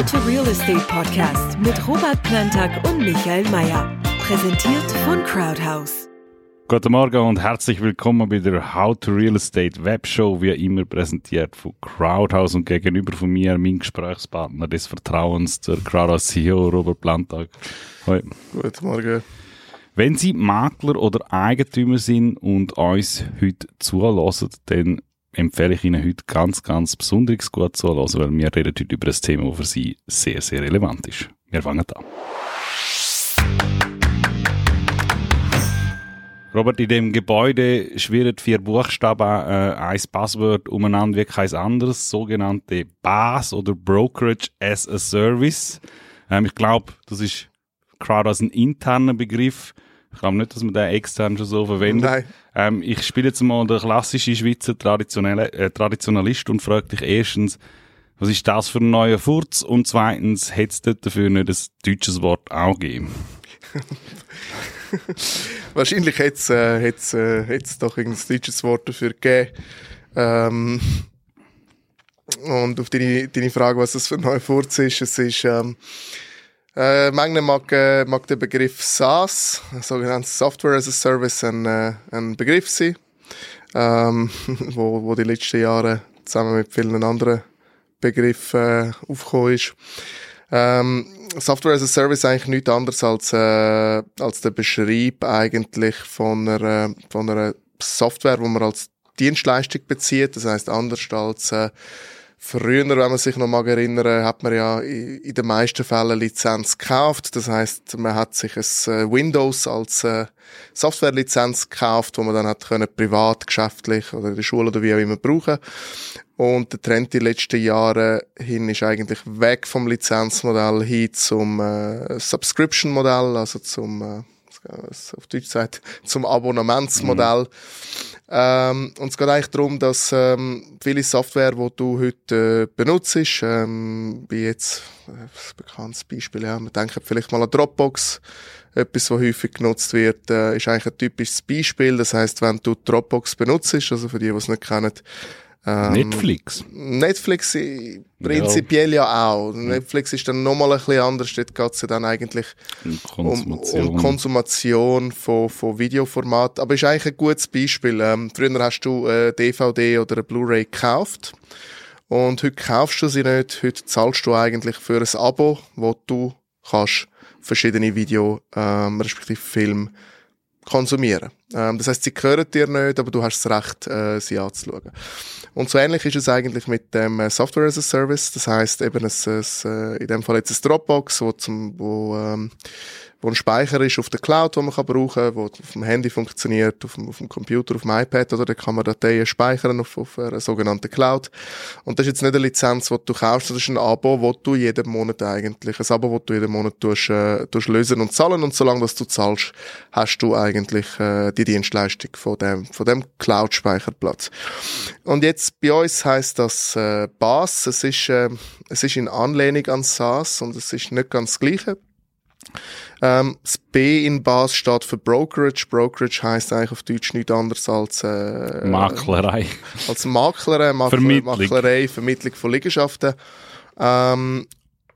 How to Real Estate Podcast mit Robert Plantag und Michael Mayer. Präsentiert von Crowdhouse. Guten Morgen und herzlich willkommen bei der How to Real Estate Webshow, wie immer präsentiert von Crowdhouse und gegenüber von mir mein Gesprächspartner des Vertrauens, der Crowdhouse CEO Robert Plantag. Hoi. Guten Morgen. Wenn Sie Makler oder Eigentümer sind und uns heute zulassen, dann empfehle ich Ihnen heute ganz, ganz besonders gut zuhören, weil wir reden heute über ein Thema, das für Sie sehr, sehr relevant ist. Wir fangen an. Robert, in dem Gebäude schwirren vier Buchstaben, äh, ein Passwort umeinander wie kein anderes, sogenannte BAS oder Brokerage as a Service. Ähm, ich glaube, das ist gerade als ein interner Begriff. Ich glaube nicht, dass man den extern schon so verwendet. Nein. Ähm, ich spiele jetzt mal den klassischen Schweizer Traditionelle, äh, Traditionalist und frage dich erstens, was ist das für ein neuer Furz? Und zweitens, hätte es dafür nicht ein deutsches Wort auch gegeben? Wahrscheinlich hätte es äh, hätt's, äh, doch ein deutsches Wort dafür gegeben. Ähm, und auf deine, deine Frage, was das für ein neuer Furz ist, es ist... Ähm, äh, manchmal mag, äh, mag der Begriff SaaS, sogenanntes Software as a Service, ein, äh, ein Begriff sein, ähm, wo, wo die letzten Jahre zusammen mit vielen anderen Begriffen äh, aufgekommen ist. Ähm, Software as a Service ist eigentlich nichts anderes als, äh, als der Beschreib eigentlich von einer, von einer Software, wo man als Dienstleistung bezieht. Das heißt anders als äh, Früher, wenn man sich noch mal erinnern, hat man ja in den meisten Fällen Lizenz gekauft. Das heißt, man hat sich ein äh, Windows als äh, Softwarelizenz gekauft, wo man dann hat können privat, geschäftlich oder in der Schule oder wie auch immer brauchen. Und der Trend die letzten Jahre hin ist eigentlich weg vom Lizenzmodell hin zum äh, Subscription-Modell, also zum äh, auf Deutsch sagt, zum Abonnementsmodell. Mhm. Ähm, und es geht eigentlich darum, dass ähm, viele Software, die du heute äh, benutzt, ähm, wie jetzt äh, ein bekanntes Beispiel, ja, man denkt vielleicht mal an Dropbox, etwas, was häufig genutzt wird, äh, ist eigentlich ein typisches Beispiel. Das heißt, wenn du Dropbox benutzt, also für die, die es nicht kennen, ähm, Netflix? Netflix prinzipiell ja, ja auch. Netflix ist dann nochmal ein bisschen anders. Dort geht es ja dann eigentlich um, um Konsumation von, von Videoformat. Aber ist eigentlich ein gutes Beispiel. Ähm, früher hast du eine DVD oder eine Blu-ray gekauft. Und heute kaufst du sie nicht. Heute zahlst du eigentlich für ein Abo, wo du kannst verschiedene Video, ähm, respektive Film konsumieren. Ähm, das heißt, sie gehören dir nicht, aber du hast das Recht, äh, sie anzuschauen. Und so ähnlich ist es eigentlich mit dem äh, Software as a Service. Das heißt eben, es, es, äh, in dem Fall jetzt ein Dropbox, wo, zum, wo ähm, wo ein Speicher ist auf der Cloud, den man kann brauchen wo auf dem Handy funktioniert, auf dem, auf dem Computer, auf dem iPad, oder da kann man Dateien speichern auf, auf einer sogenannten Cloud. Und das ist jetzt nicht eine Lizenz, die du kaufst, das ist ein Abo, wo du jeden Monat eigentlich, ein Abo, wo du jeden Monat tust, äh, tust lösen und zahlen und solange was du zahlst, hast du eigentlich äh, die Dienstleistung von dem, von dem Cloud-Speicherplatz. Und jetzt bei uns heißt das äh, BAS, es ist, äh, es ist in Anlehnung an SaaS und es ist nicht ganz das Gleiche. Ähm, das B in Bas steht für Brokerage. Brokerage heisst eigentlich auf Deutsch nichts anderes als äh, Maklerei. Als Maklerei, Makler, Vermittlung. Maklerei, Vermittlung von Liegenschaften. Ähm,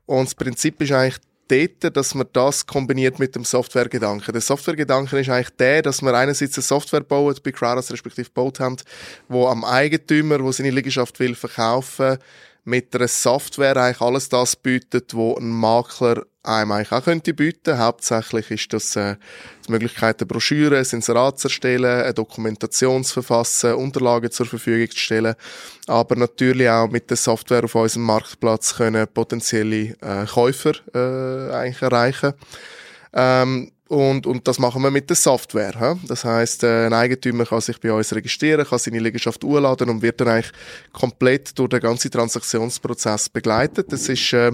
und das Prinzip ist eigentlich dort, dass man das kombiniert mit dem Softwaregedanken. Der Softwaregedanke ist eigentlich der, dass man einerseits eine Software baut, bei Crowdhouse respektive baut haben, wo am Eigentümer, wo seine Liegenschaft will verkaufen, mit einer Software eigentlich alles das bietet, wo ein Makler einem eigentlich auch könnte bieten. Hauptsächlich ist das äh, die Möglichkeit, eine Broschüre, ein Inserat zu erstellen, eine Dokumentation zu verfassen, Unterlagen zur Verfügung zu stellen, aber natürlich auch mit der Software auf unserem Marktplatz können potenzielle äh, Käufer äh, eigentlich erreichen. Ähm, und, und das machen wir mit der Software. He? Das heißt, äh, ein Eigentümer kann sich bei uns registrieren, kann seine Liegenschaft urladen und wird dann eigentlich komplett durch den ganzen Transaktionsprozess begleitet. Das ist äh,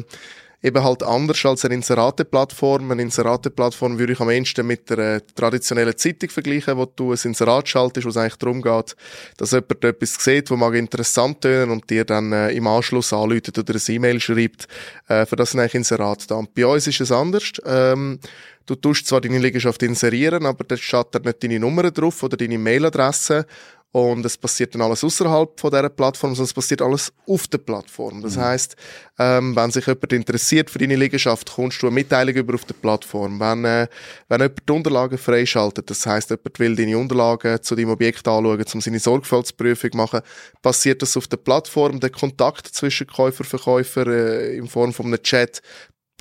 eben halt anders als eine Inserate-Plattform. Eine Inserate-Plattform würde ich am ehesten mit der äh, traditionellen Zeitung vergleichen, wo du ein Inserat schaltest, wo es eigentlich darum geht, dass jemand etwas sieht, wo mag interessant tönen und dir dann äh, im Anschluss anläutet oder ein E-Mail schreibt. Äh, für das sind eigentlich Inserate da. Und bei uns ist es anders. Ähm, Du tust zwar deine Liegenschaft inserieren, aber da steht da nicht deine Nummer drauf oder deine Mailadresse und es passiert dann alles außerhalb von dieser Plattform, sondern es passiert alles auf der Plattform. Das mhm. heißt, ähm, wenn sich jemand interessiert für deine Liegenschaft, kommst du eine Mitteilung über auf der Plattform. Wenn, äh, wenn jemand die Unterlagen freischaltet, das heißt, jemand will deine Unterlagen zu deinem Objekt anschauen, um seine Sorgfaltsprüfung zu machen, passiert das auf der Plattform. Der Kontakt zwischen Käufer und Verkäufer äh, in Form von einem Chat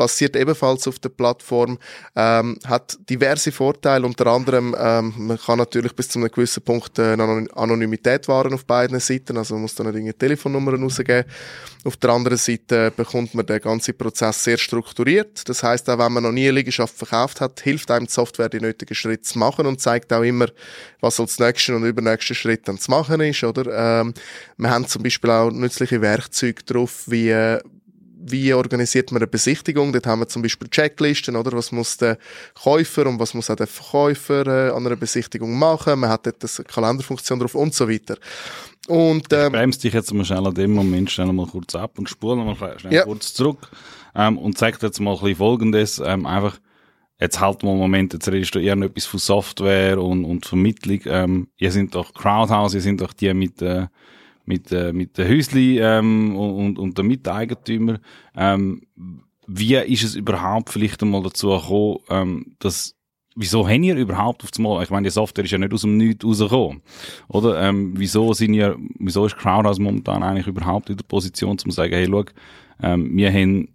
passiert ebenfalls auf der Plattform, ähm, hat diverse Vorteile, unter anderem, ähm, man kann natürlich bis zu einem gewissen Punkt äh, Anonymität wahren auf beiden Seiten, also man muss dann eine Telefonnummer rausgeben. Auf der anderen Seite bekommt man den ganzen Prozess sehr strukturiert, das heißt auch wenn man noch nie eine Liegenschaft verkauft hat, hilft einem die Software, die nötigen Schritte zu machen und zeigt auch immer, was als nächsten und übernächsten Schritt dann zu machen ist, oder? Ähm, wir haben zum Beispiel auch nützliche Werkzeuge drauf, wie äh, wie organisiert man eine Besichtigung? Dort haben wir zum Beispiel Checklisten, oder? Was muss der Käufer und was muss auch der Verkäufer äh, an einer Besichtigung machen? Man hat dort eine Kalenderfunktion drauf und so weiter. Und, ähm, ich bremse dich jetzt mal schnell an dem Moment schnell mal kurz ab und spule mal schnell ja. kurz zurück ähm, und zeig dir jetzt mal ein bisschen Folgendes. Ähm, einfach, jetzt halt mal einen Moment, jetzt redest du eher noch etwas von Software und, und Vermittlung. Ähm, ihr sind doch Crowdhouse, ihr sind doch die mit, äh, mit, äh, mit den Häusli ähm, und, und den Miteigentümern. Ähm, wie ist es überhaupt vielleicht einmal dazu gekommen, ähm, dass Wieso haben ihr überhaupt auf Mal, ich meine, die Software ist ja nicht aus dem Nichts rausgekommen, oder? Ähm, wieso sind ihr, wieso ist Crowdhouse momentan eigentlich überhaupt in der Position, zu sagen, hey, schau, ähm, wir haben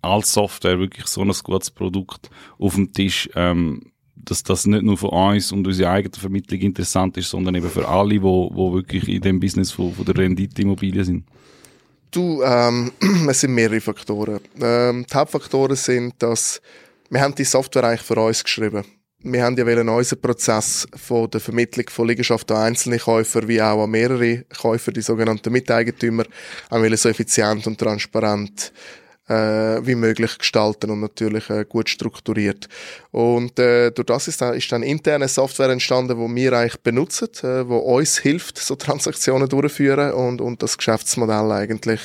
als Software wirklich so ein gutes Produkt auf dem Tisch, ähm, dass das nicht nur für uns und unsere eigene Vermittlung interessant ist, sondern eben für alle, die wo, wo wirklich in dem Business von, von der Rendite-Immobilie sind? Du, ähm, es sind mehrere Faktoren. Ähm, die Hauptfaktoren sind, dass wir haben die Software eigentlich für uns geschrieben. Wir haben ja unseren Prozess von der Vermittlung von Liegenschaften an einzelne Käufer wie auch an mehrere Käufer, die sogenannten Miteigentümer, auch so effizient und transparent äh, wie möglich gestalten und natürlich äh, gut strukturiert. Und äh, durch das ist dann, ist dann interne Software entstanden, wo wir eigentlich benutzen, äh, wo uns hilft, so Transaktionen durchzuführen und, und das Geschäftsmodell eigentlich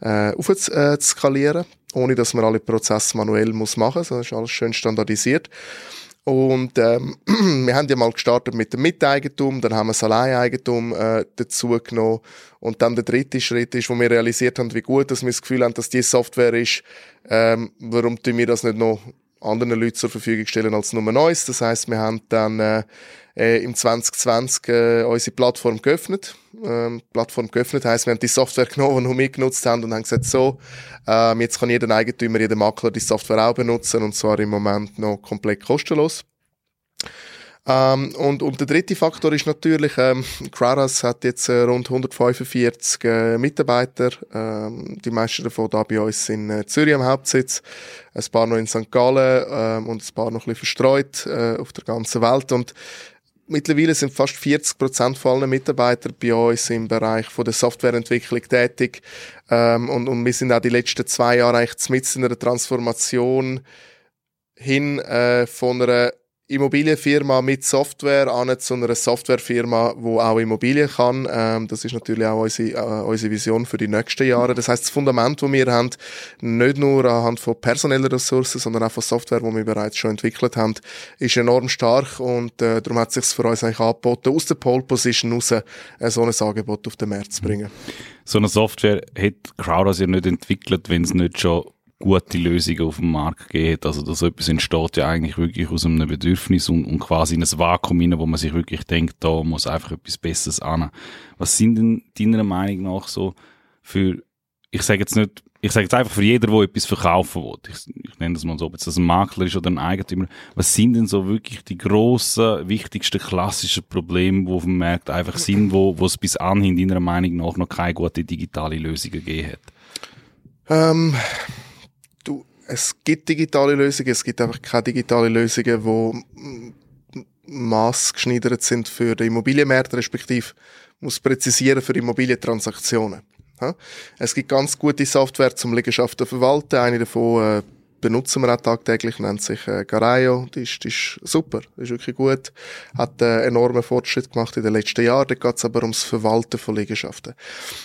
äh, auf äh, zu skalieren, ohne dass man alle Prozesse manuell muss machen. Das ist alles schön standardisiert. Und ähm, wir haben ja mal gestartet mit dem Miteigentum, dann haben wir das Alleineigentum äh, dazu genommen. Und dann der dritte Schritt ist, wo wir realisiert haben, wie gut dass wir das Gefühl haben, dass diese Software ist, ähm, warum tun wir das nicht noch anderen Leuten zur Verfügung stellen als nur Neues. Das heißt, wir haben dann äh, äh, im 2020 äh, unsere Plattform geöffnet. Ähm, Plattform geöffnet heisst, wir haben die Software genommen, die wir genutzt haben und haben gesagt, so, ähm, jetzt kann jeder Eigentümer, jeder Makler die Software auch benutzen und zwar im Moment noch komplett kostenlos. Ähm, und, und der dritte Faktor ist natürlich, ähm, Crowdhouse hat jetzt äh, rund 145 äh, Mitarbeiter. Ähm, die meisten davon da bei uns in äh, Zürich am Hauptsitz, ein paar noch in St. Gallen ähm, und ein paar noch ein bisschen verstreut äh, auf der ganzen Welt. Und Mittlerweile sind fast 40 Prozent von allen Mitarbeitern bei uns im Bereich von der Softwareentwicklung tätig. Ähm, und, und wir sind auch die letzten zwei Jahre eigentlich mit in einer Transformation hin äh, von einer Immobilienfirma mit Software an zu einer Softwarefirma, wo auch Immobilien kann. Ähm, das ist natürlich auch unsere, äh, unsere Vision für die nächsten Jahre. Das heißt, das Fundament, das wir haben, nicht nur anhand von personellen Ressourcen, sondern auch von Software, die wir bereits schon entwickelt haben, ist enorm stark und äh, darum hat es sich für uns eigentlich angeboten, aus der Pole Position raus äh, so ein Angebot auf den Markt zu bringen. So eine Software hat Crowdhouse ja nicht entwickelt, wenn es nicht schon gute Lösungen auf dem Markt geht. Also dass etwas entsteht ja eigentlich wirklich aus einem Bedürfnis und, und quasi in ein Vakuum hinein, wo man sich wirklich denkt, da muss einfach etwas Besseres an. Was sind denn deiner Meinung nach so für, ich sage jetzt nicht, ich sage jetzt einfach für jeder, der etwas verkaufen will. Ich, ich nenne das mal so, ob jetzt das ein Makler ist oder ein Eigentümer. Was sind denn so wirklich die grossen, wichtigsten, klassischen Probleme, die auf dem Markt einfach sind, wo, wo es bis anhin deiner Meinung nach noch keine gute digitale Lösung gegeben hat? Ähm, es gibt digitale Lösungen, es gibt einfach keine digitalen Lösungen, die maßgeschneidert sind für den Immobilienmarkt, respektive muss präzisieren für Immobilientransaktionen. Es gibt ganz gute Software zum Liegenschaften verwalten. Eine davon, äh, benutzen wir auch tagtäglich, nennt sich äh, Garayo, die ist, die ist super, die ist wirklich gut, hat äh, enormen Fortschritt gemacht in den letzten Jahren, da geht es aber ums Verwalten von Liegenschaften.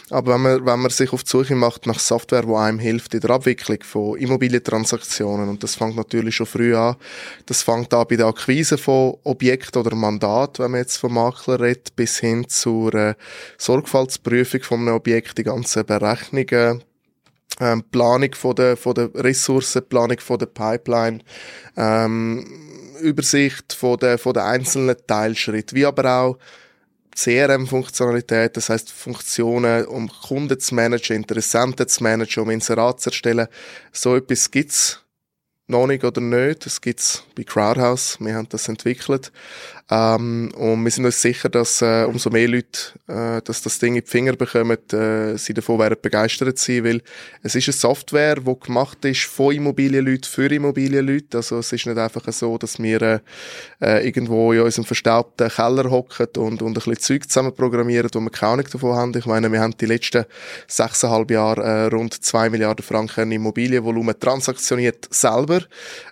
Aber wenn man, wenn man sich auf die Suche macht nach Software, die einem hilft in der Abwicklung von Immobilientransaktionen, und das fängt natürlich schon früh an, das fängt an bei der Akquise von Objekten oder Mandat, wenn man jetzt vom Makler redet, bis hin zur äh, Sorgfaltsprüfung von einem Objekt, die ganzen Berechnungen, ähm, Planung von der, von der Ressourcen, Planung von der Pipeline, ähm, Übersicht von der, von der einzelnen Teilschritte, wie aber auch CRM-Funktionalität, das heißt Funktionen, um Kunden zu managen, Interessenten zu managen, um Inserat zu erstellen. So etwas gibt's noch nicht oder nicht. Das gibt's bei Crowdhouse. Wir haben das entwickelt. Ähm, und wir sind uns sicher, dass äh, umso mehr Leute äh, dass das Ding in die Finger bekommen, äh, sie davon werden begeistert sein, weil es ist eine Software, die gemacht ist von Immobilienleuten für Immobilienleute. Also es ist nicht einfach so, dass wir äh, äh irgendwo in unserem verstaubten Keller hocken und, und ein bisschen Zeug zusammen programmieren, wo wir keine Ahnung davon haben. Ich meine, wir haben die letzten sechseinhalb Jahre äh, rund zwei Milliarden Franken Immobilienvolumen transaktioniert selber.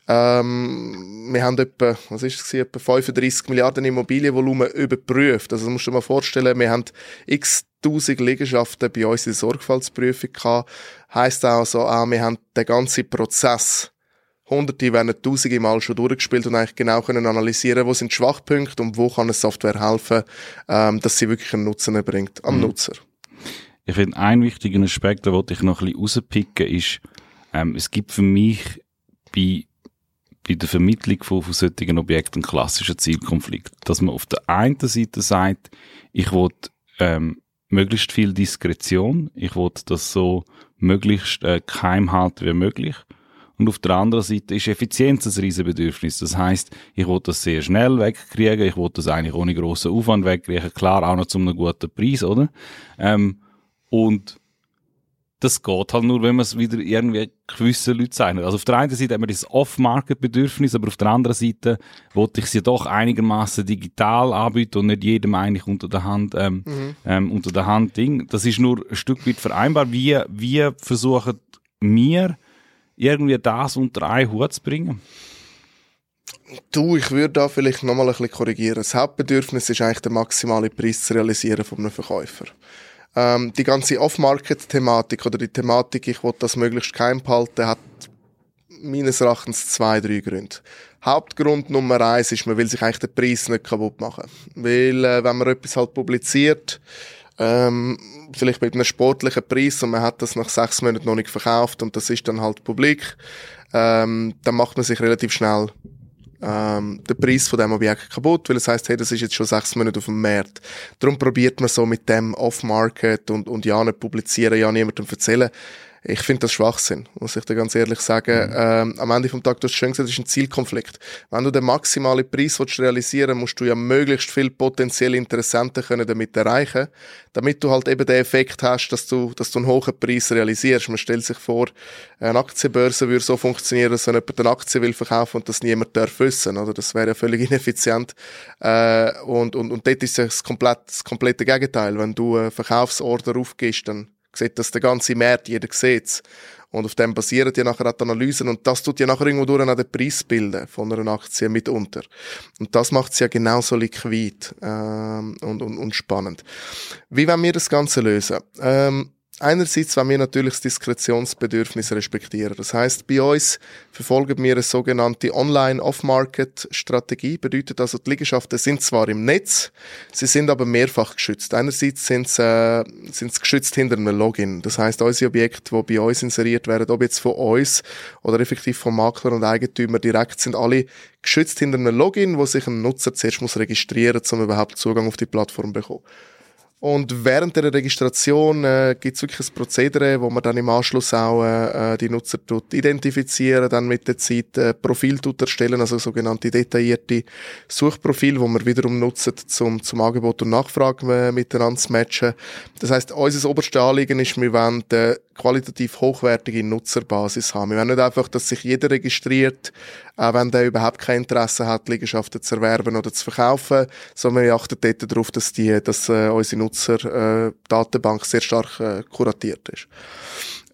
Ähm, wir haben etwa, was ist es, etwa 35 Milliarden Milliarden Immobilienvolumen überprüft. Also, das musst du dir mal vorstellen, wir haben x tausend Liegenschaften bei uns in der Sorgfaltsprüfung gehabt. Heisst also auch, wir haben den ganzen Prozess Hunderte, wenn nicht Tausende Mal schon durchgespielt und eigentlich genau können analysieren, wo sind Schwachpunkte und wo kann eine Software helfen, ähm, dass sie wirklich einen Nutzen bringt am mhm. Nutzer. Ich finde, ein wichtiger Aspekt, den ich noch ein bisschen rauspicken, ist, ähm, es gibt für mich bei bei der Vermittlung von, von solchen Objekten ein klassischer Zielkonflikt. Dass man auf der einen Seite sagt, ich will ähm, möglichst viel Diskretion, ich will das so möglichst äh, geheim halten wie möglich. Und auf der anderen Seite ist Effizienz ein Riesenbedürfnis. Das heißt, ich will das sehr schnell wegkriegen, ich will das eigentlich ohne grossen Aufwand wegkriegen, klar auch noch zu einem guten Preis, oder? Ähm, und das geht halt nur, wenn man es wieder irgendwie gewisse Leute zeichnet. Also auf der einen Seite haben wir das Off-Market-Bedürfnis, aber auf der anderen Seite wollte ich sie doch einigermaßen digital anbieten und nicht jedem eigentlich unter der Hand, ähm, mhm. ähm, unter der Hand Ding. Das ist nur ein Stück weit vereinbar. Wie, wie versuchen wir irgendwie das unter einen Hut zu bringen? Du, ich würde da vielleicht nochmal ein bisschen korrigieren. Das Hauptbedürfnis ist eigentlich der maximale Preis zu realisieren von einem Verkäufer. Ähm, die ganze Off-Market-Thematik oder die Thematik, ich will das möglichst geheim behalten, hat meines Erachtens zwei, drei Gründe. Hauptgrund Nummer eins ist, man will sich eigentlich den Preis nicht kaputt machen. Weil, äh, wenn man etwas halt publiziert, ähm, vielleicht mit einem sportlichen Preis und man hat das nach sechs Monaten noch nicht verkauft und das ist dann halt publik, ähm, dann macht man sich relativ schnell ähm, den Preis von dem Objekt kaputt, weil es heißt, hey, das ist jetzt schon sechs Monate auf dem Markt. Darum probiert man so mit dem Off-Market und, und ja nicht publizieren, ja niemandem erzählen. Ich finde das Schwachsinn, muss ich dir ganz ehrlich sagen. Mhm. Ähm, am Ende vom Tag, du hast schon gesagt, das ist ein Zielkonflikt. Wenn du den maximalen Preis willst realisieren musst du ja möglichst viel potenzielle Interessenten können damit erreichen, damit du halt eben den Effekt hast, dass du, dass du einen hohen Preis realisierst. Man stellt sich vor, eine Aktienbörse würde so funktionieren, dass wenn jemand eine Aktie will verkaufen und das niemand darf wissen, oder? Das wäre ja völlig ineffizient. Äh, und, und, und dort ist es das, komplett, das komplette Gegenteil. Wenn du einen Verkaufsorder aufgibst, dann sieht das der ganze Markt, jeder sieht's. Und auf dem basieren ja nachher auch die Analysen und das tut ja nachher irgendwo durch auch den Preis bilden von einer Aktie mitunter. Und das macht es ja genauso liquid ähm, und, und, und spannend. Wie wollen wir das Ganze lösen? Ähm, Einerseits wollen wir natürlich das Diskretionsbedürfnis respektieren. Das heißt, bei uns verfolgen wir eine sogenannte Online-Off-Market-Strategie. Bedeutet also, die Liegenschaften sind zwar im Netz, sie sind aber mehrfach geschützt. Einerseits sind sie, äh, sind sie geschützt hinter einem Login. Das heißt, unsere Objekte, die bei uns inseriert werden, ob jetzt von uns oder effektiv vom Makler und Eigentümer direkt, sind alle geschützt hinter einem Login, wo sich ein Nutzer zuerst muss registrieren muss, um überhaupt Zugang auf die Plattform zu bekommen. Und während der Registration äh, gibt es wirklich ein Prozedere, wo man dann im Anschluss auch äh, äh, die Nutzer tut identifizieren, dann mit der Zeit äh, Profil tut erstellen, also sogenannte detaillierte Suchprofil, wo man wiederum nutzt, zum, zum Angebot und Nachfrage äh, miteinander zu matchen. Das heißt, unser oberstes Anliegen ist, wir wollen äh, qualitativ hochwertige Nutzerbasis haben. Wir wollen nicht einfach, dass sich jeder registriert, auch wenn der überhaupt kein Interesse hat, Liegenschaften zu erwerben oder zu verkaufen, sondern wir achten dort darauf, dass, die, dass äh, unsere Nutzerdatenbank äh, sehr stark äh, kuratiert ist.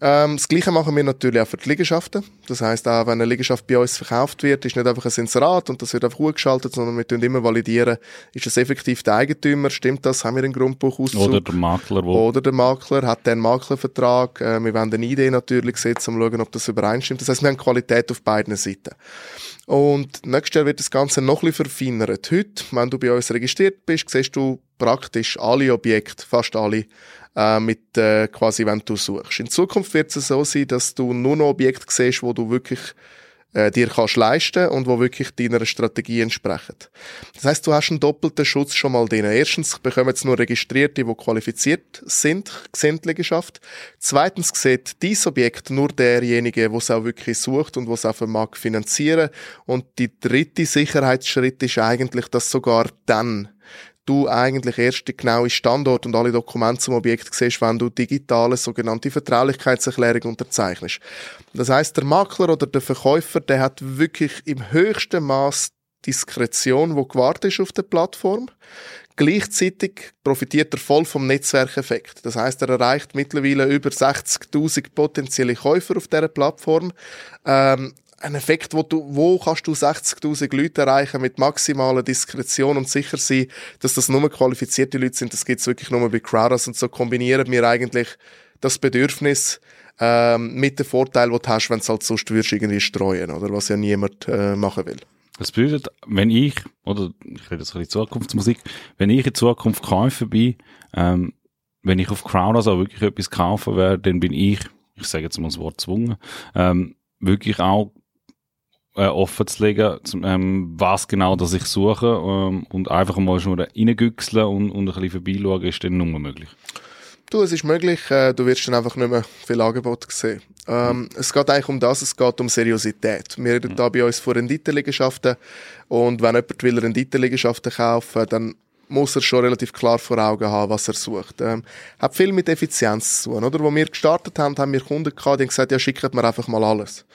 Ähm, das Gleiche machen wir natürlich auch für die Liegenschaften. Das heißt auch, wenn eine Liegenschaft bei uns verkauft wird, ist nicht einfach ein Inserat und das wird einfach hochgeschaltet, sondern wir tun immer validieren, ist es effektiv der Eigentümer, stimmt das, haben wir einen Grundbuchauszug? Oder der Makler. Wo Oder der Makler, hat der einen Maklervertrag? Äh, wir wollen eine Idee natürlich setzen, um zu schauen, ob das übereinstimmt. Das heißt, wir haben Qualität auf beiden Seiten. Und nächstes Jahr wird das Ganze noch ein bisschen verfeinert. Heute, wenn du bei uns registriert bist, siehst du praktisch alle Objekte, fast alle, äh, mit äh, quasi, wenn du suchst. In Zukunft wird es so sein, dass du nur noch Objekte siehst, wo du wirklich äh, dir kannst leisten und wo wirklich deiner Strategie entsprechen. Das heißt, du hast einen doppelten Schutz schon mal drin. Erstens bekommen jetzt nur Registrierte, die qualifiziert sind, sind Liegenschaft. Zweitens sieht dieses Objekt nur derjenige, der es auch wirklich sucht und was auch mag finanzieren. Und die dritte Sicherheitsschritt ist eigentlich, dass sogar dann du eigentlich erst den genauen Standort und alle Dokumente zum Objekt siehst, wenn du digitale sogenannte Vertraulichkeitserklärung unterzeichnest. Das heißt, der Makler oder der Verkäufer, der hat wirklich im höchsten Maß Diskretion, wo gewartet ist auf der Plattform. Gleichzeitig profitiert er voll vom Netzwerkeffekt. Das heißt, er erreicht mittlerweile über 60.000 potenzielle Käufer auf dieser Plattform. Ähm, ein Effekt, wo du, wo kannst du 60.000 Leute erreichen mit maximaler Diskretion und sicher sein, dass das nur qualifizierte Leute sind. Das gibt's wirklich nur bei Crowders und so kombinieren wir eigentlich das Bedürfnis ähm, mit dem Vorteil, den du hast, wenn du halt sonst würdest irgendwie streuen, oder was ja niemand äh, machen will. Das bedeutet, wenn ich, oder ich rede jetzt ein bisschen Zukunftsmusik, wenn ich in Zukunft Käufer bin, ähm, wenn ich auf Crowders auch wirklich etwas kaufen werde, dann bin ich, ich sage jetzt mal das Wort zwungen, ähm, wirklich auch äh, offen zu legen, ähm, was genau das ich suche ähm, und einfach mal schon reingüchseln und, und ein bisschen vorbeischauen, ist dann nur möglich. Du, es ist möglich, äh, du wirst dann einfach nicht mehr viel Angebot sehen. Ähm, mhm. Es geht eigentlich um das, es geht um Seriosität. Wir reden mhm. da bei uns von Renditeliegenschaften und wenn jemand will Renditeliegenschaften kaufen, dann muss er schon relativ klar vor Augen haben, was er sucht. Ähm, hat viel mit Effizienz zu tun, oder? Wo wir gestartet haben, haben wir Kunden gehabt, die haben gesagt, ja, schickt mir einfach mal alles.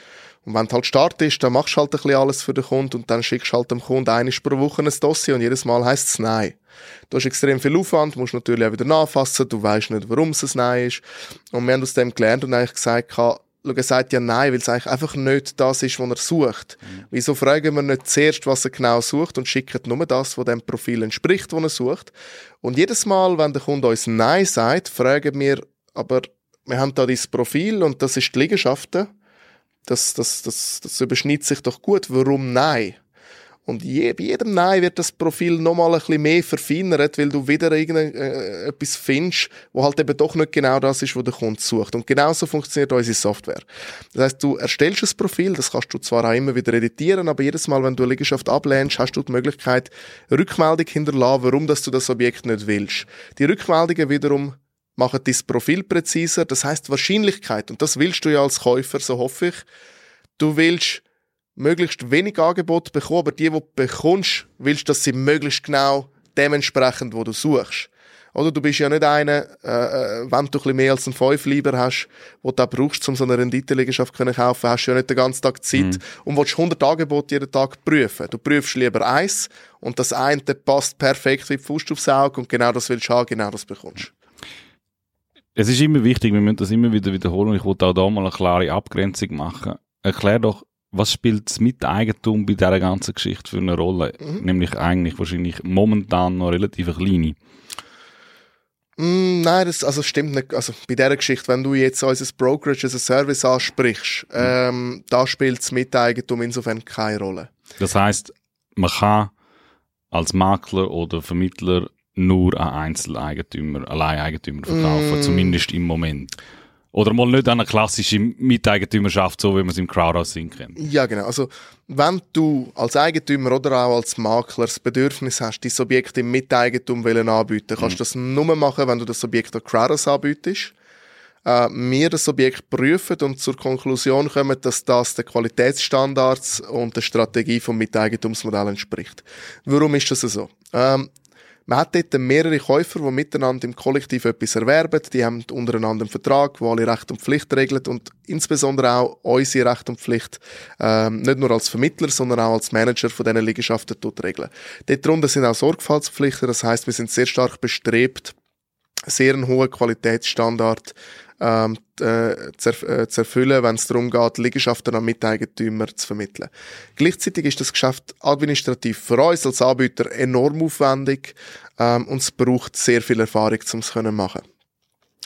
Und wenn du halt startest, dann machst du halt ein bisschen alles für den Kunden und dann schickst du halt dem Kunden einmal pro Woche ein Dossier und jedes Mal heisst es Nein. Du hast extrem viel Aufwand, musst natürlich auch wieder nachfassen, du weißt nicht, warum es ein Nein ist. Und wir haben aus dem gelernt und eigentlich gesagt, schau, er sagt ja Nein, weil es eigentlich einfach nicht das ist, was er sucht. Mhm. Wieso fragen wir nicht zuerst, was er genau sucht und schicken nur das, was dem Profil entspricht, das er sucht. Und jedes Mal, wenn der Kunde uns Nein sagt, fragen wir, aber wir haben da dieses Profil und das ist die Liegenschaften das, das, das, das überschneidet sich doch gut. Warum nein? Und je, bei jedem Nein wird das Profil nochmal ein bisschen mehr verfeinert, weil du wieder irgendetwas äh, findest, wo halt eben doch nicht genau das ist, was der Kunde sucht. Und genauso funktioniert unsere Software. Das heißt, du erstellst ein Profil, das kannst du zwar auch immer wieder editieren, aber jedes Mal, wenn du eine Liegenschaft ablehnst, hast du die Möglichkeit, Rückmeldung hinterlassen, warum dass du das Objekt nicht willst. Die Rückmeldungen wiederum machen dein Profil präziser. Das heißt Wahrscheinlichkeit, und das willst du ja als Käufer, so hoffe ich. Du willst möglichst wenig Angebot bekommen, aber die, die du bekommst, willst, dass sie möglichst genau dementsprechend, wo du suchst. Oder du bist ja nicht einer, äh, äh wenn du ein mehr als einen Fünf lieber hast, wo du brauchst, um so eine Renditeliegenschaft zu kaufen, hast du ja nicht den ganzen Tag Zeit mhm. und willst 100 Angebote jeden Tag prüfen. Du prüfst lieber eins und das eine passt perfekt wie die Faust aufs Auge und genau das willst du haben, genau das bekommst. Es ist immer wichtig, wir müssen das immer wieder wiederholen und ich wollte auch da mal eine klare Abgrenzung machen. Erklär doch, was spielt das Miteigentum bei dieser ganzen Geschichte für eine Rolle? Mhm. Nämlich eigentlich wahrscheinlich momentan noch relativ kleine. Mm, nein, das also stimmt nicht. Also bei dieser Geschichte, wenn du jetzt unser Brokerage als Service ansprichst, mhm. ähm, da spielt das Miteigentum insofern keine Rolle. Das heißt, man kann als Makler oder Vermittler nur an Einzeleigentümer, Alleineigentümer verkaufen, mm. zumindest im Moment. Oder mal nicht an eine klassische Miteigentümerschaft, so wie man es im Crowdhousing kennt. Ja, genau. Also, wenn du als Eigentümer oder auch als Makler das Bedürfnis hast, dein Objekt im Miteigentum anbieten kannst du mm. das nur machen, wenn du das Objekt an Crowdhouse anbietest. Äh, wir das Objekt prüfen und zur Konklusion kommen, dass das den Qualitätsstandards und der Strategie vom Miteigentumsmodell entspricht. Warum ist das so? Ähm, man hat dort mehrere Käufer, die miteinander im Kollektiv etwas erwerben. Die haben untereinander einen Vertrag, der alle Recht und Pflicht regelt und insbesondere auch unsere Recht und Pflicht ähm, nicht nur als Vermittler, sondern auch als Manager von diesen Liegenschaften regeln. Dort drunter sind auch Sorgfaltspflichten, das heißt, wir sind sehr stark bestrebt, sehr einen hohen Qualitätsstandard ähm, äh, zu, äh, zu erfüllen, wenn es darum geht, Liegenschaften an Miteigentümer zu vermitteln. Gleichzeitig ist das Geschäft administrativ für uns als Anbieter enorm aufwendig ähm, und es braucht sehr viel Erfahrung, um es zu machen.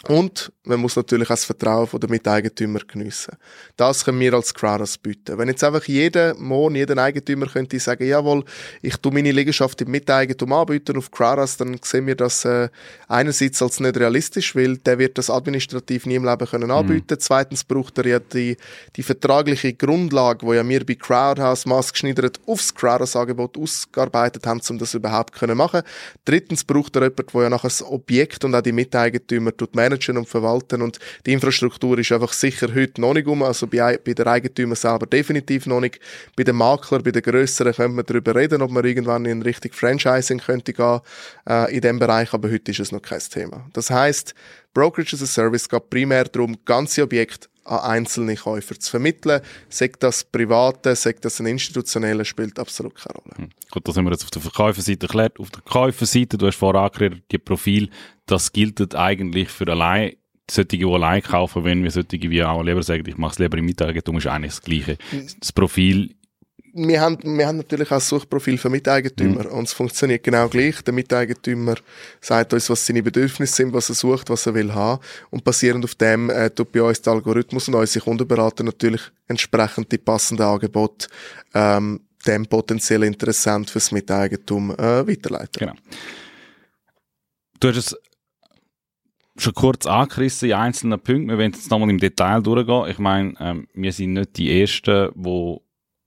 Und man muss natürlich auch das Vertrauen der Miteigentümer geniessen. Das können wir als Crowdhouse bieten. Wenn jetzt einfach jeder Morgen, jeder Eigentümer könnte sagen, jawohl, ich tu meine Liegenschaft im Miteigentum anbieten auf Crowdhouse, dann sehen wir das äh, einerseits als nicht realistisch, weil der wird das administrativ nie im Leben können anbieten. Mhm. Zweitens braucht er ja die, die vertragliche Grundlage, wo ja wir bei Crowdhouse maßgeschneidert aufs Crowdhouse-Angebot ausgearbeitet haben, um das überhaupt können machen. Drittens braucht er jemanden, der ja nachher das Objekt und auch die Miteigentümer tut managen und verwalten und die Infrastruktur ist einfach sicher heute noch nicht um, also bei, bei der Eigentümer selber definitiv noch nicht. Bei den Maklern, bei den Grösseren könnte man darüber reden, ob man irgendwann in Richtung Franchising könnte gehen äh, in dem Bereich, aber heute ist es noch kein Thema. Das heißt, Brokerage as a Service geht primär darum, ganze Objekte an einzelne Käufer zu vermitteln. Sagt das Private, sagt das ein Institutioneller, spielt absolut keine Rolle. Hm. Gut, das haben wir jetzt auf der Verkäuferseite erklärt. Auf der Käuferseite, du hast vorher angeklärt, die Profil, das gilt eigentlich für allein solche, die allein kaufen, wenn wir solche wie auch lieber sagen, ich mache es lieber im Mieteigentum, ist eigentlich das Gleiche. Hm. Das Profil wir haben, wir haben natürlich auch ein Suchprofil für Miteigentümer mhm. und es funktioniert genau gleich. Der Miteigentümer sagt uns, was seine Bedürfnisse sind, was er sucht, was er will haben und basierend auf dem äh, tut bei uns der Algorithmus und unsere Kundenberater natürlich entsprechend die passenden Angebote ähm, dem potenziell interessant fürs Miteigentum äh, weiterleiten. Genau. Du hast es schon kurz angerissen in einzelnen Punkten. Wir werden jetzt nochmal im Detail durchgehen. Ich meine, ähm, wir sind nicht die Ersten, die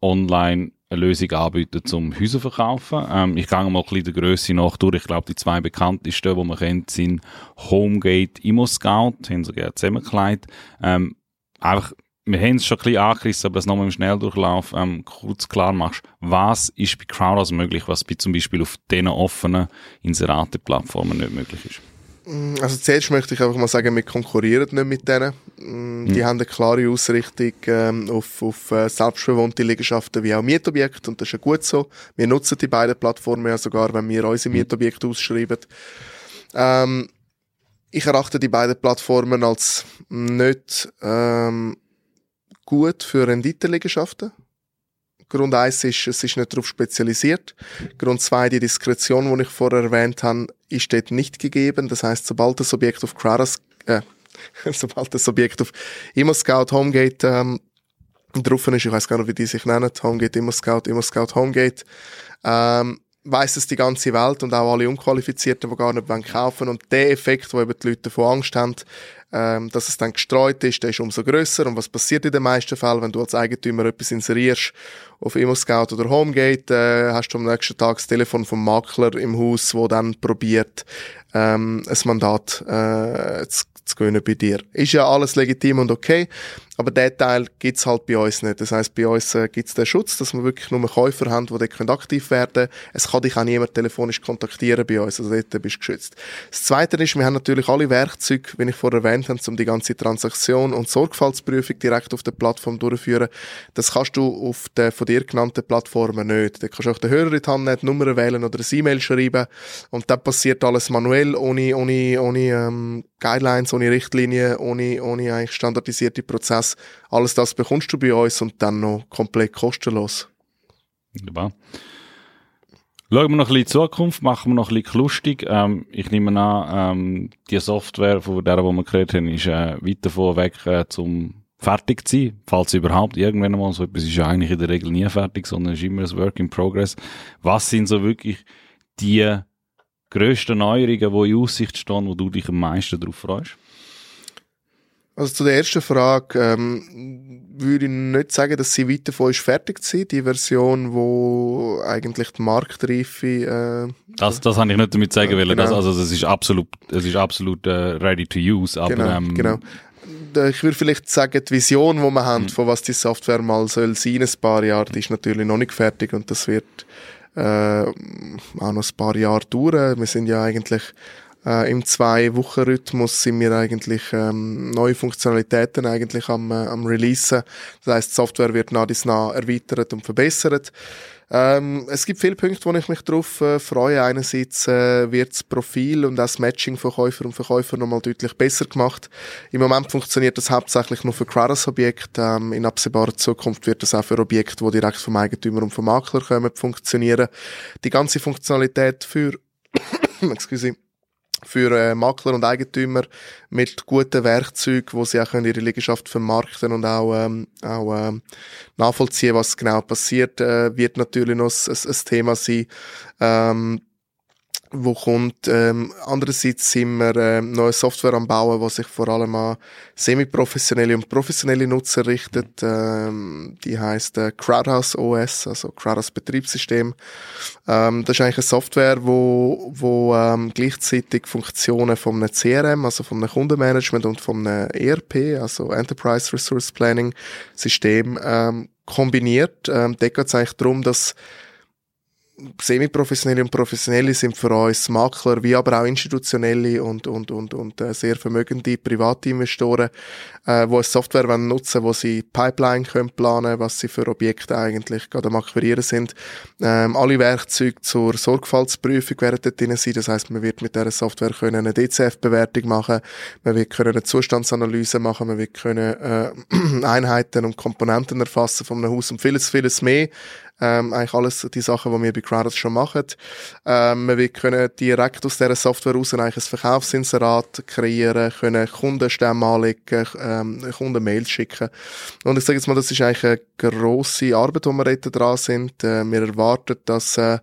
online eine Lösung anbieten zum Häuser verkaufen. Ähm, ich gehe mal ein bisschen der Grösse nach durch. Ich glaube, die zwei bekanntesten, die man kennt, sind Homegate, ImmoScout, haben gerne zusammengelegt. Ähm, einfach, wir haben es schon ein bisschen angerissen, aber das nochmal im Schnelldurchlauf ähm, kurz klar machst. Was ist bei Crowdhouse möglich, was bei zum Beispiel auf diesen offenen Inserate-Plattformen nicht möglich ist? Also zuerst möchte ich einfach mal sagen, wir konkurrieren nicht mit denen. Mm, die mhm. haben eine klare Ausrichtung ähm, auf, auf äh, selbstbewohnte Liegenschaften wie auch Mietobjekte und das ist ja gut so. Wir nutzen die beiden Plattformen ja sogar, wenn wir unsere mhm. Mietobjekte ausschreiben. Ähm, ich erachte die beiden Plattformen als nicht ähm, gut für Renditeliegenschaften. Grund eins ist, es ist nicht darauf spezialisiert. Grund zwei, die Diskretion, die ich vorher erwähnt habe, ist dort nicht gegeben. Das heißt, sobald das Objekt auf Quaras, äh, sobald das Objekt auf ImmoScout Homegate ähm, drauf ist, ich weiß gar nicht, wie die sich nennen, Homegate, ImmoScout, ImmoScout Homegate, ähm, weiss es die ganze Welt und auch alle Unqualifizierten, die gar nicht kaufen wollen. Und der Effekt, wo eben die Leute davon Angst haben, ähm, dass es dann gestreut ist, der ist umso grösser. Und was passiert in den meisten Fällen, wenn du als Eigentümer etwas inserierst auf ImmoScout oder Homegate, äh, hast du am nächsten Tag das Telefon vom Makler im Haus, wo dann probiert, ähm, ein Mandat äh, zu, zu gewinnen bei dir. Ist ja alles legitim und okay. Aber der Teil gibt's halt bei uns nicht. Das heißt, bei uns äh, gibt's den Schutz, dass wir wirklich nur Käufer haben, die dort aktiv werden können. Es kann dich auch niemand telefonisch kontaktieren bei uns, also dort bist du geschützt. Das Zweite ist, wir haben natürlich alle Werkzeuge, wie ich vorher erwähnt habe, um die ganze Transaktion und Sorgfaltsprüfung direkt auf der Plattform durchzuführen. Das kannst du auf den von dir genannten Plattformen nicht. Da kannst du auch den Hörer in die Hand nehmen, die Nummer wählen oder ein E-Mail schreiben und dann passiert alles manuell, ohne, ohne, ohne ähm, Guidelines, ohne Richtlinien, ohne, ohne eigentlich standardisierte Prozesse. Alles das bekommst du bei uns und dann noch komplett kostenlos. Wunderbar. Schauen wir noch ein bisschen in die Zukunft, machen wir noch ein bisschen lustig. Ähm, ich nehme an, ähm, die Software, von der, die wir geredet haben, ist äh, weit davon weg, äh, zum fertig zu sein, falls überhaupt irgendwann mal so etwas ist ja eigentlich in der Regel nie fertig, sondern ist immer ein Work in Progress. Was sind so wirklich die grössten Neuerungen, die in Aussicht stehen, wo du dich am meisten darauf freust? Also zu der ersten Frage ähm, würde ich nicht sagen, dass sie weit davon ist fertig sind. Die Version, wo eigentlich die Marktreife... Äh, das, das habe ich nicht damit sagen wollen. Genau. Das, also das ist absolut, es ist absolut uh, ready to use. Aber, genau, ähm, genau. Ich würde vielleicht sagen, die Vision, die wir haben, mhm. von was die Software mal soll sein, ein paar Jahre, die ist natürlich noch nicht fertig und das wird äh, auch noch ein paar Jahre dauern. Wir sind ja eigentlich äh, im Zwei-Wochen-Rhythmus sind wir eigentlich ähm, neue Funktionalitäten eigentlich am, äh, am Releasen. Das heißt, die Software wird nach dies nach erweitert und verbessert. Ähm, es gibt viele Punkte, wo ich mich darauf äh, freue. Einerseits äh, wird das Profil und das Matching von Käufer und Verkäufer nochmal deutlich besser gemacht. Im Moment funktioniert das hauptsächlich nur für Quaras-Objekte. Ähm, in absehbarer Zukunft wird das auch für Objekte, die direkt vom Eigentümer und vom Makler kommen, funktionieren. Die ganze Funktionalität für excuse für äh, Makler und Eigentümer mit guten Werkzeugen, wo sie auch können ihre Liegenschaft vermarkten und auch, ähm, auch ähm, nachvollziehen, was genau passiert, äh, wird natürlich noch ein, ein Thema sein. Ähm, wo kommt. Ähm, andererseits sind wir ähm, neue Software am Bauen, die sich vor allem an semi-professionelle und professionelle Nutzer richtet. Ähm, die heißt äh, Crowdhouse OS, also Crowdhouse Betriebssystem. Ähm, das ist eigentlich eine Software, wo, wo ähm, gleichzeitig Funktionen von einem CRM, also von einem Kundenmanagement und von einem ERP, also Enterprise Resource Planning System, ähm, kombiniert. Ähm, da geht es eigentlich darum, dass semi-professionelle und professionelle sind für uns Makler, wie aber auch institutionelle und, und, und, und äh, sehr vermögende private Investoren, äh, die eine Software wollen nutzen wo sie Pipeline können planen was sie für Objekte eigentlich gerade am Akquirieren sind. Ähm, alle Werkzeuge zur Sorgfaltsprüfung werden dort drin sein. Das heißt, man wird mit dieser Software können eine DCF-Bewertung machen, man wird können eine Zustandsanalyse machen, man wird können äh, Einheiten und Komponenten erfassen von einem Haus und vieles, vieles mehr. Ähm, eigentlich alles die Sachen, die wir bei Crowders schon machen. Ähm, wir können direkt aus dieser Software raus eigentlich ein Verkaufsinserat kreieren, können Kundenstämme anlegen, ähm, Kunden Mails schicken. Und ich sage jetzt mal, das ist eigentlich eine grosse Arbeit, wo wir dort dran sind. Äh, wir erwarten, dass äh,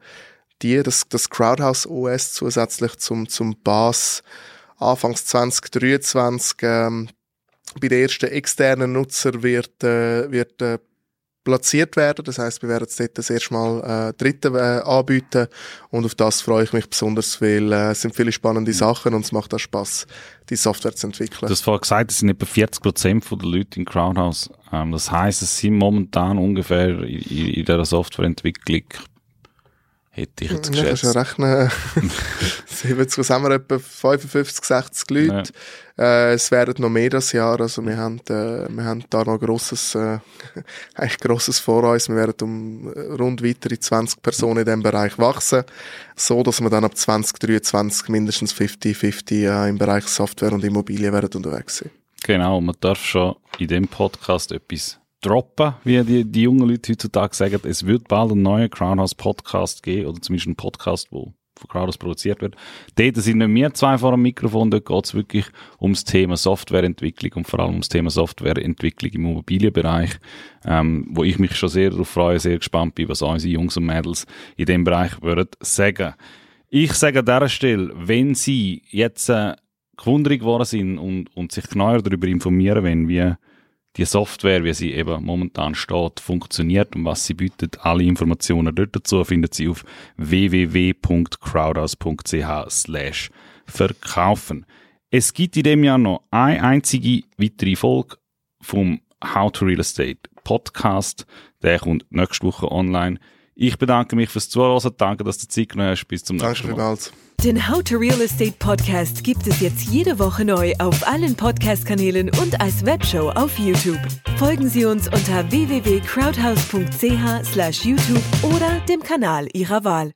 die, das, das Crowdhouse OS zusätzlich zum, zum Bass Anfangs 2023 ähm, bei den ersten externen Nutzer wird, äh, wird äh, platziert werden. Das heißt, wir werden jetzt dort das erste Mal äh, Dritte äh, anbieten und auf das freue ich mich besonders, weil äh, es sind viele spannende Sachen und es macht auch Spaß, die Software zu entwickeln. Du hast vorhin gesagt, es sind etwa 40 Prozent der Leute in Crowdhouse. Ähm, das heißt, es sind momentan ungefähr in, in dieser Softwareentwicklung hätte ich jetzt geschätzt. Ja, kannst du rechnen. Sieben zusammen etwa 55, 60 Leute. Ja. Äh, es werden noch mehr das Jahr. Also wir haben, äh, wir haben da noch grosses, äh, eigentlich grosses vor uns. Wir werden um äh, rund weitere 20 Personen in diesem Bereich wachsen. So, dass wir dann ab 2023 mindestens 50-50 äh, im Bereich Software und Immobilien werden unterwegs sein. Genau. Man darf schon in dem Podcast etwas droppen, wie die, die jungen Leute heutzutage sagen. Es wird bald einen neuen Crownhouse Podcast geben, oder zumindest einen Podcast, wo von Crownhouse produziert wird. Dort sind nicht wir zwei vor dem Mikrofon, dort geht es wirklich ums Thema Softwareentwicklung und vor allem ums Thema Softwareentwicklung im Immobilienbereich, ähm, wo ich mich schon sehr darauf freue, sehr gespannt bin, was unsere Jungs und Mädels in dem Bereich würden sagen. Ich sage an dieser Stelle, wenn Sie jetzt äh, gewundert geworden sind und, und sich genauer darüber informieren wollen, wie die Software, wie sie eben momentan steht, funktioniert und was sie bietet. Alle Informationen dort dazu findet sie auf www.crowdhouse.ch verkaufen. Es gibt in dem Jahr noch eine einzige weitere Folge vom How to Real Estate Podcast. Der kommt nächste Woche online. Ich bedanke mich fürs Zuhören. Danke, dass du Zeit genommen hast. Bis zum nächsten Mal. Danke Den How to Real Estate Podcast gibt es jetzt jede Woche neu auf allen Podcast-Kanälen und als Webshow auf YouTube. Folgen Sie uns unter www.crowdhouse.ch/youtube oder dem Kanal Ihrer Wahl.